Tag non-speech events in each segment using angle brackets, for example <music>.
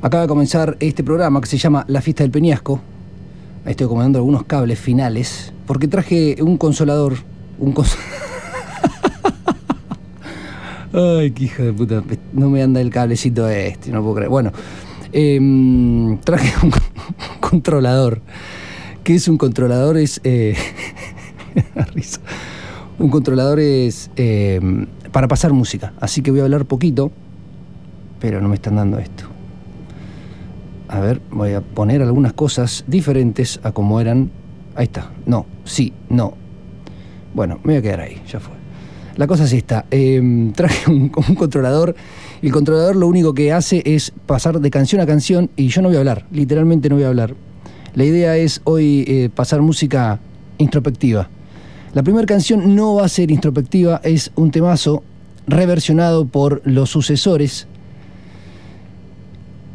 Acaba de comenzar este programa que se llama La Fiesta del Peñasco. Ahí estoy acomodando algunos cables finales, porque traje un consolador. Un cons <laughs> Ay, qué hijo de puta. No me anda el cablecito este, no puedo creer. Bueno, em, traje un <laughs> controlador. ¿Qué es un controlador? Es. Eh. <laughs> Un controlador es em, para pasar música. Así que voy a hablar poquito, pero no me están dando esto. A ver, voy a poner algunas cosas diferentes a como eran. Ahí está. No, sí, no. Bueno, me voy a quedar ahí, ya fue. La cosa es esta. Em, <laughs> traje un, un controlador. El controlador lo único que hace es pasar de canción a canción y yo no voy a hablar, literalmente no voy a hablar. La idea es hoy eh, pasar música introspectiva. La primera canción no va a ser introspectiva, es un temazo reversionado por los sucesores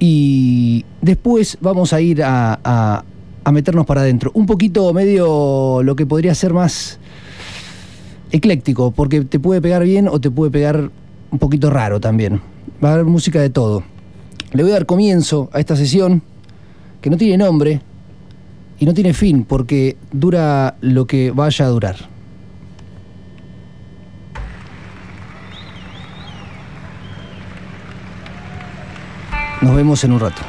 y después vamos a ir a, a, meternos para adentro. Un poquito medio lo que podría ser más ecléctico, porque te puede pegar bien o te puede pegar un poquito raro también. Va a haber música de todo. Le voy a dar comienzo a esta sesión, que no tiene nombre y no tiene fin, porque dura lo que vaya a durar. Nos vemos en un rato.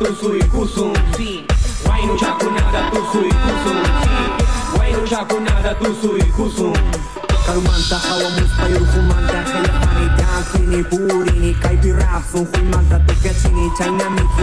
tusu y kusum sí. Guay no chaco nada tusu y kusum sí. Guay no chaco nada tusu y kusum Karumanta hawa muspa yorufumanta Kaya pani dansini purini Kaipirap sun huimanta tukacini China miki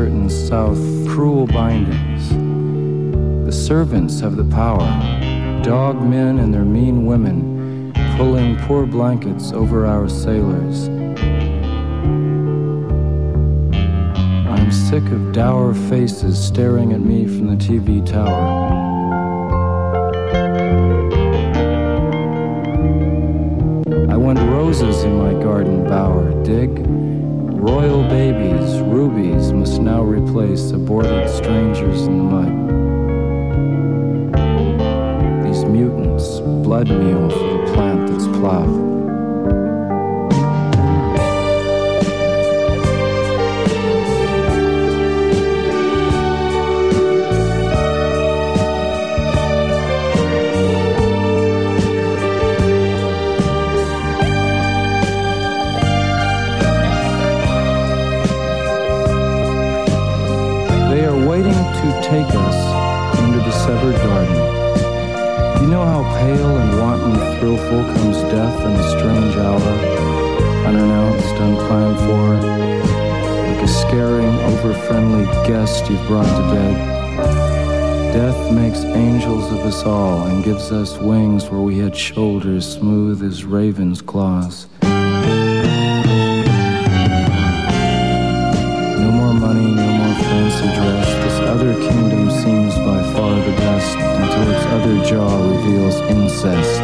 certain South cruel bindings. The servants have the power. Dog men and their mean women pulling poor blankets over our sailors. I'm sick of dour faces staring at me from the TV tower. I want roses in my garden bower, dig? Replace aborted strangers in the mud. These mutants, blood meal for the plant that's plowed. Gives us wings where we had shoulders smooth as ravens' claws. No more money, no more fancy dress. This other kingdom seems by far the best until its other jaw reveals incest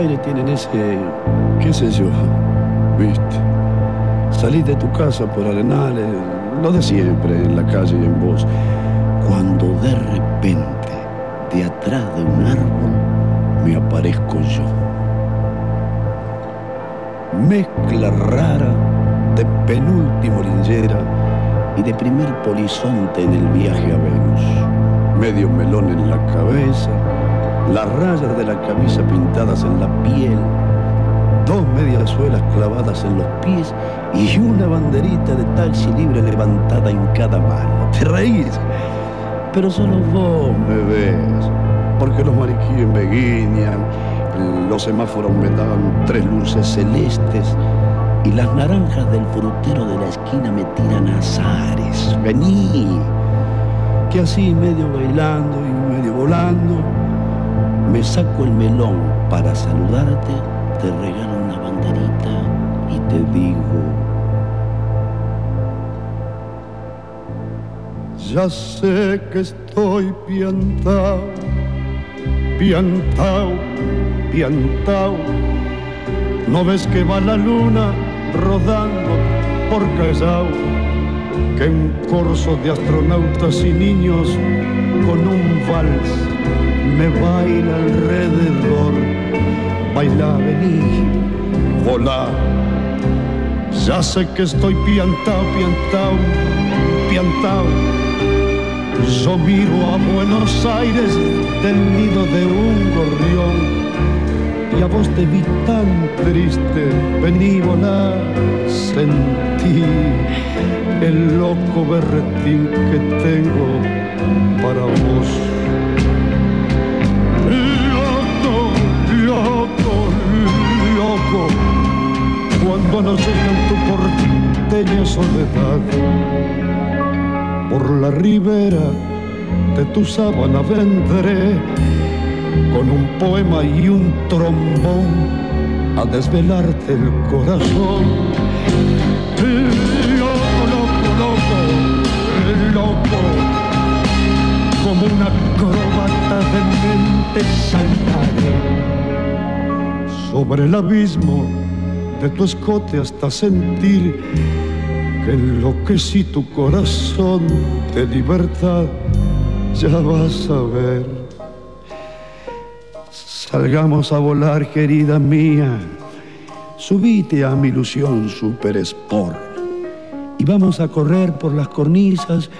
Aires tienen ese, qué sé yo, viste. Salís de tu casa por arenales, lo de siempre, en la calle y en vos. Cuando de repente, de atrás de un árbol, me aparezco yo. Mezcla rara de penúltimo linchera y de primer polizonte en el viaje a Venus. Medio melón en la cabeza, las rayas de la camisa pintadas en la piel, dos medias suelas clavadas en los pies y una banderita de taxi libre levantada en cada mano. Te reís, pero solo vos me ves, porque los mariquíes me guiñan, los semáforos me dan tres luces celestes y las naranjas del frutero de la esquina me tiran azares. Vení, que así medio bailando y medio volando, me saco el melón para saludarte, te regalo una banderita y te digo, ya sé que estoy piantao, piantao, piantao, no ves que va la luna rodando por Callao, que un corso de astronautas y niños con un vals me baila alrededor. Baila, vení, volá. Ya sé que estoy piantao, piantao, piantao. Yo miro a Buenos Aires del nido de un gorrión y a vos te vi tan triste, vení volá, sentí el loco berretín que tengo para vos. Loco, loco, loco, cuando no llega en tu porteña soledad, por la ribera de tu sábana vendré con un poema y un trombón a desvelarte el corazón. Como una acróbata de mente saltaré sobre el abismo de tu escote hasta sentir que enloquecí tu corazón de libertad. Ya vas a ver. Salgamos a volar, querida mía. Subite a mi ilusión super sport. Y vamos a correr por las cornisas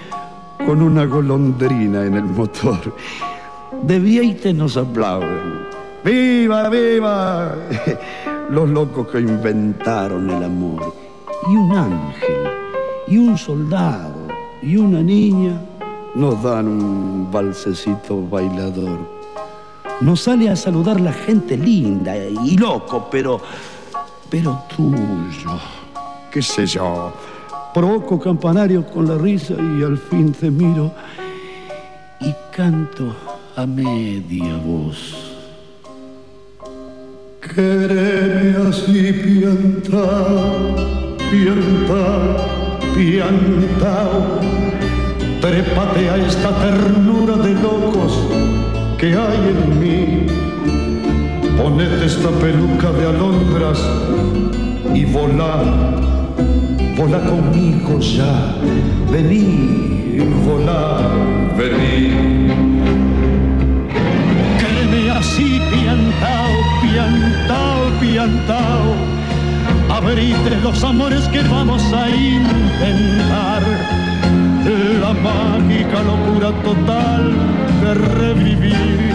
con una golondrina en el motor. De Vieite nos aplauden. ¡Viva, viva! Los locos que inventaron el amor. Y un ángel, y un soldado, y una niña nos dan un balsecito bailador. Nos sale a saludar la gente linda y loco, pero, pero tuyo. ¿Qué sé yo? Provoco campanario con la risa y al fin te miro y canto a media voz. Quereme así piantao, piantao, piantao. Trépate a esta ternura de locos que hay en mí. Ponete esta peluca de alondras y volá, volá conmigo ya. Vení, volá, vení. Quédeme así piantao, piantao, piantao. Abrite los amores que vamos a intentar. La mágica locura total de revivir.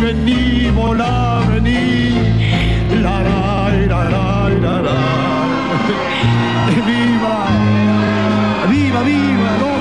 Vení, volá, vení. La, la, la, la, la, la. <laughs> Viva, viva, viva, loco.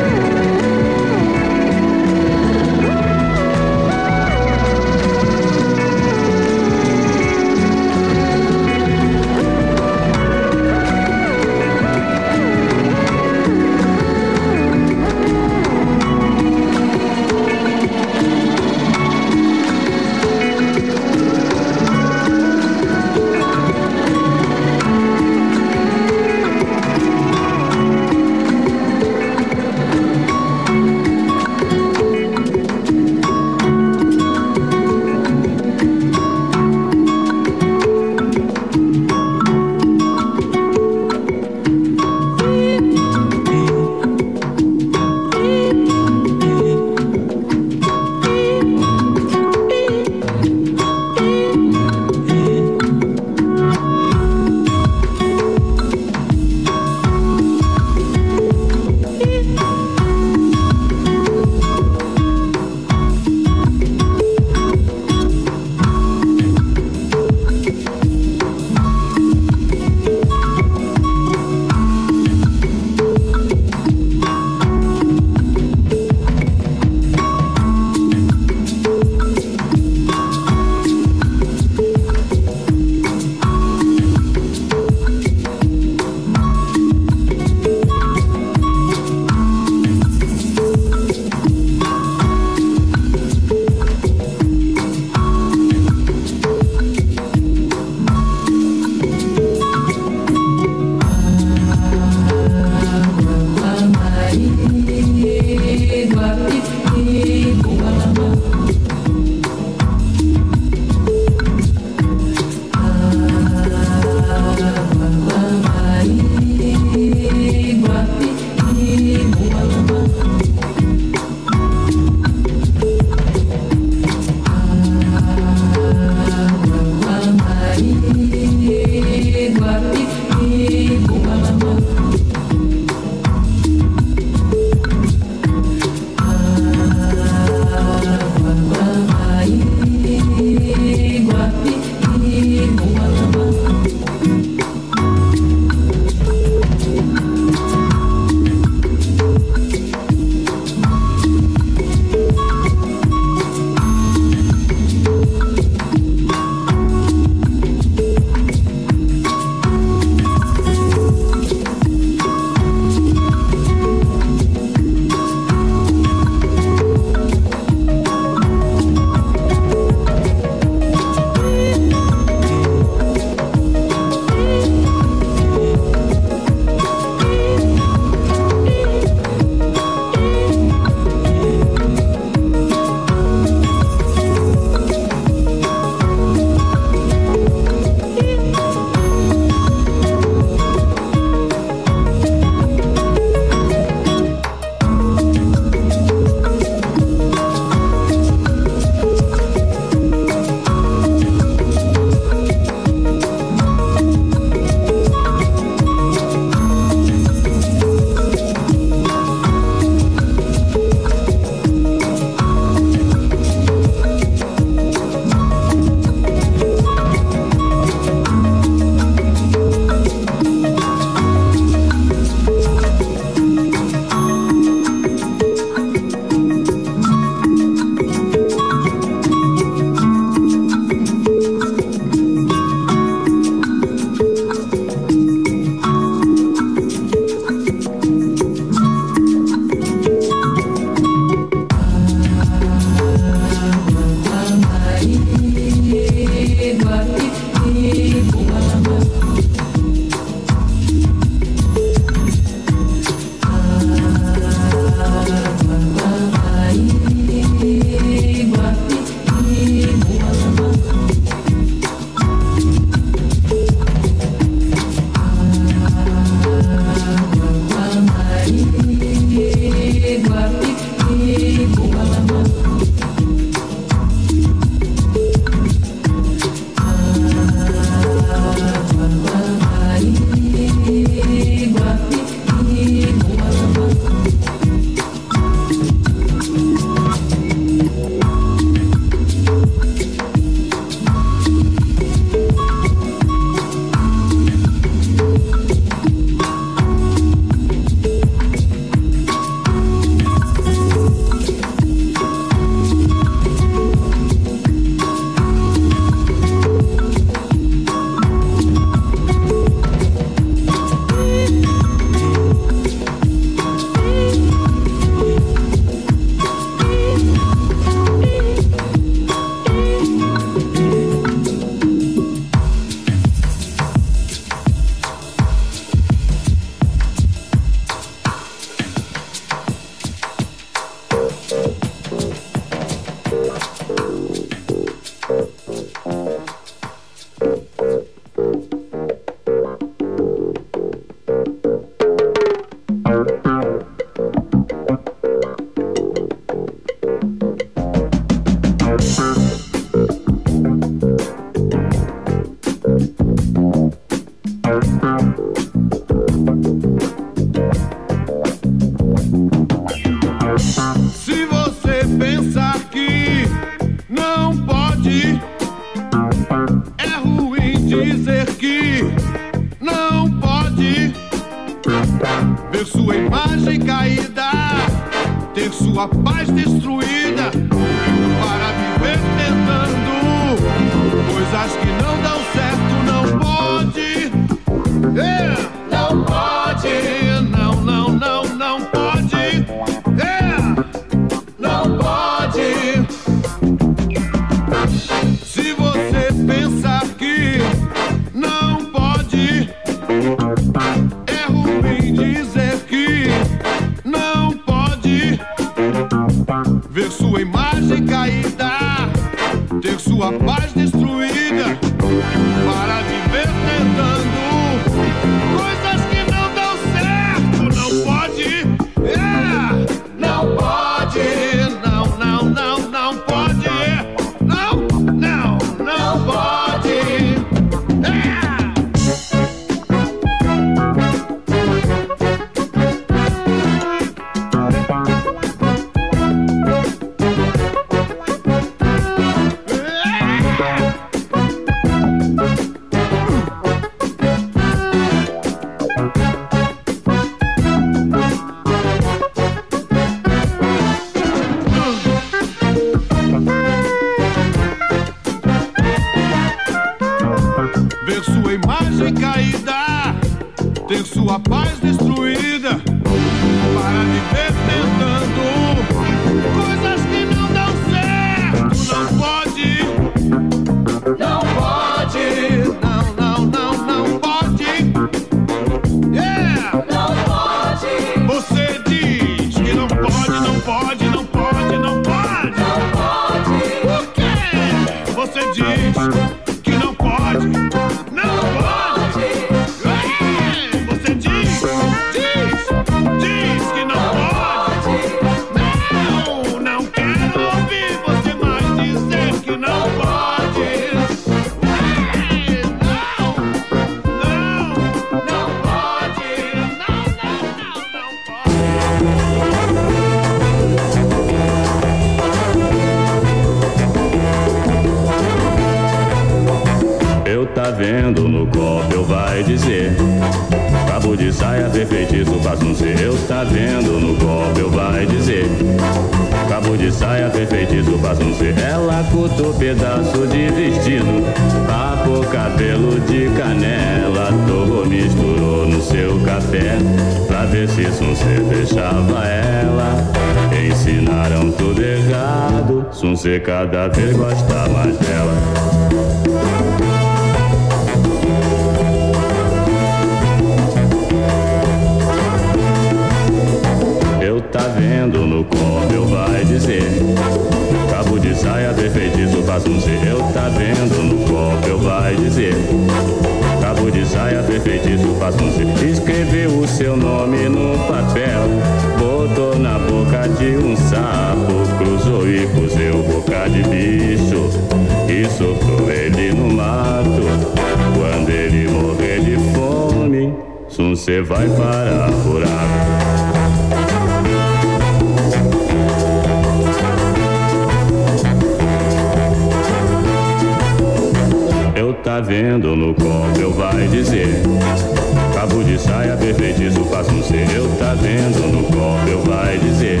batendo no eu vai dizer.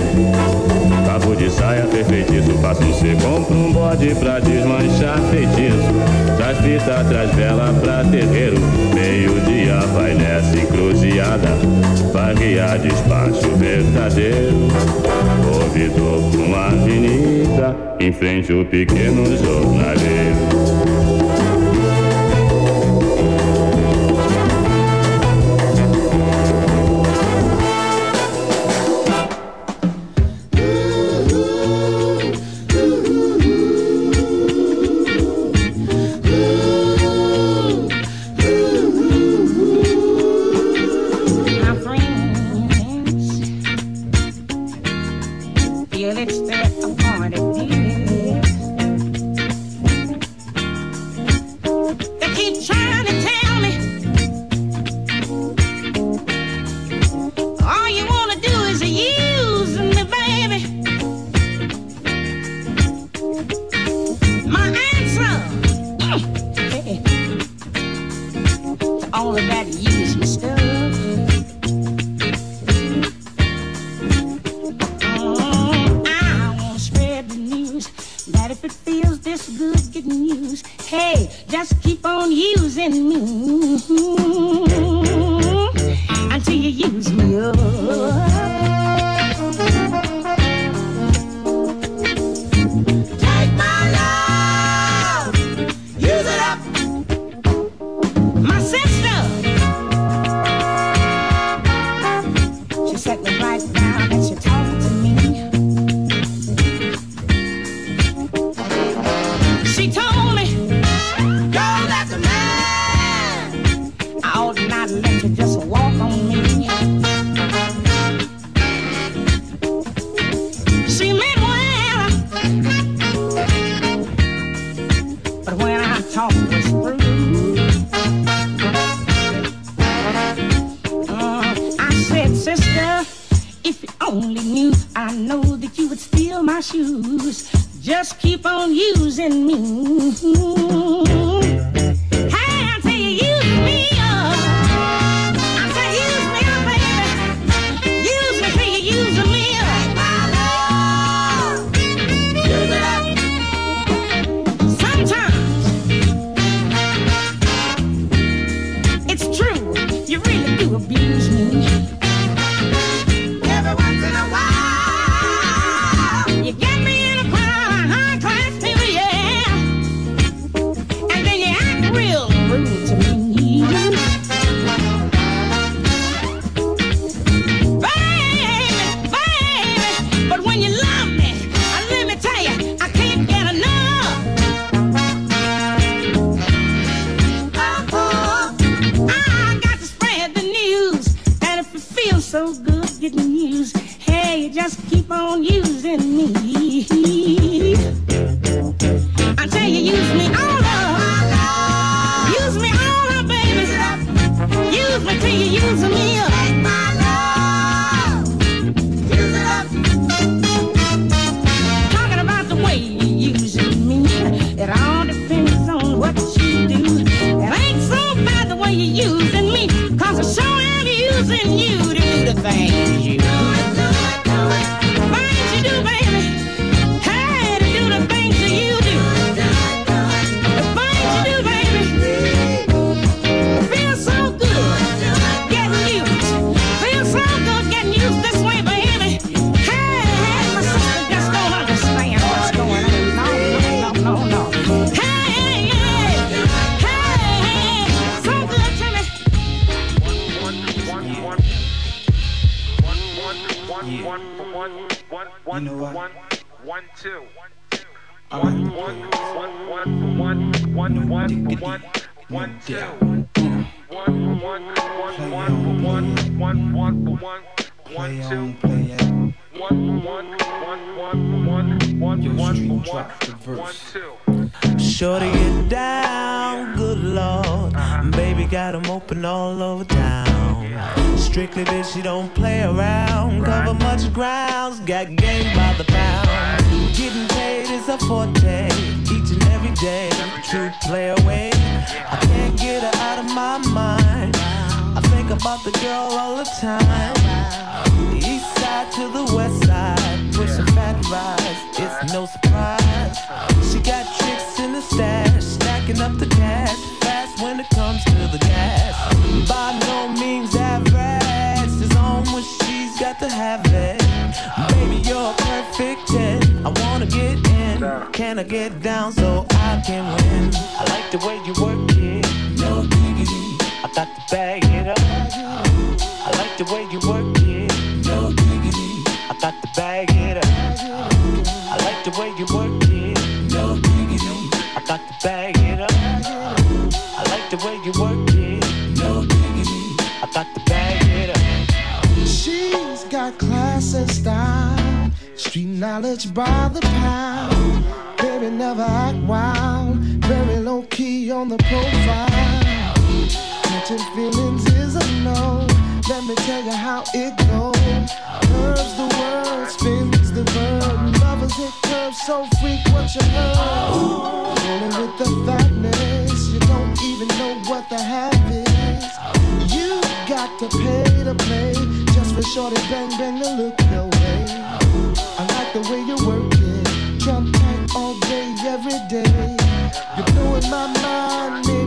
Cabo de saia fez faço passa um compra um bode pra desmanchar feitiço. Traz fita, traz vela pra terreiro, meio dia vai nessa encruzilhada Vai guiar despacho verdadeiro. Ouvidor com uma avenida, em frente o pequeno jornaleiro. the way you work it. No diggity. I got the bag it up. She's got class and style. Street knowledge by the pound. Baby never act wild. Very low key on the profile. Catching feelings is a no. Let me tell you how it goes. Curves the world, spins the verb. Lovers it curves so freak what you heard. Rolling with the fatness, you don't even know what the half is. You got to pay to play just for shorty bang bang to look your way. I like the way you're working, jump tight all day every day. You're blowing my mind.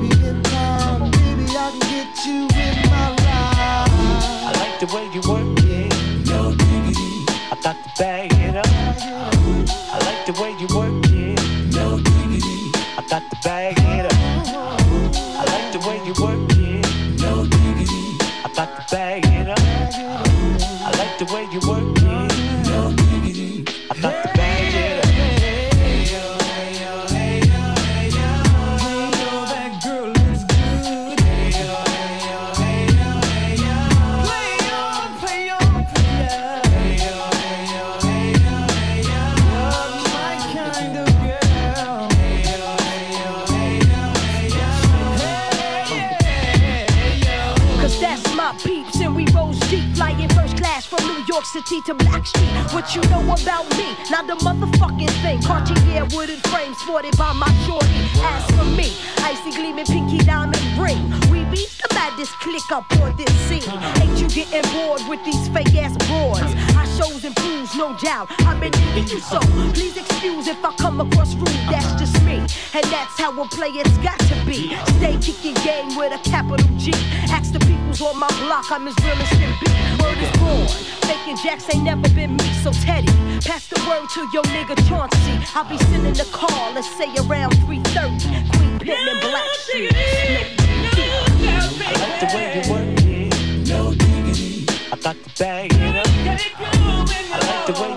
City to Blackstreet What you know about me? Not the motherfucking thing. Cartier wooden frame sported by my shorty As for me, icy gleaming pinky diamond ring. We be the maddest click up on this scene. Ain't you getting bored with these fake ass broads? I shows and proves, no doubt. I've been digging you so Please excuse if I come across rude, that's just me And that's how a player's got to be. Stay kicking game with a capital G. Ask the peoples on my block, I'm as real as can be. Word is born, faking jacks ain't never been me. So Teddy, pass the word to your nigga Chauncey. I'll be sending the call, let's say around 3.30 Queen and Black Sheep I like the way you work it. No diggity. I got the bag. I like the way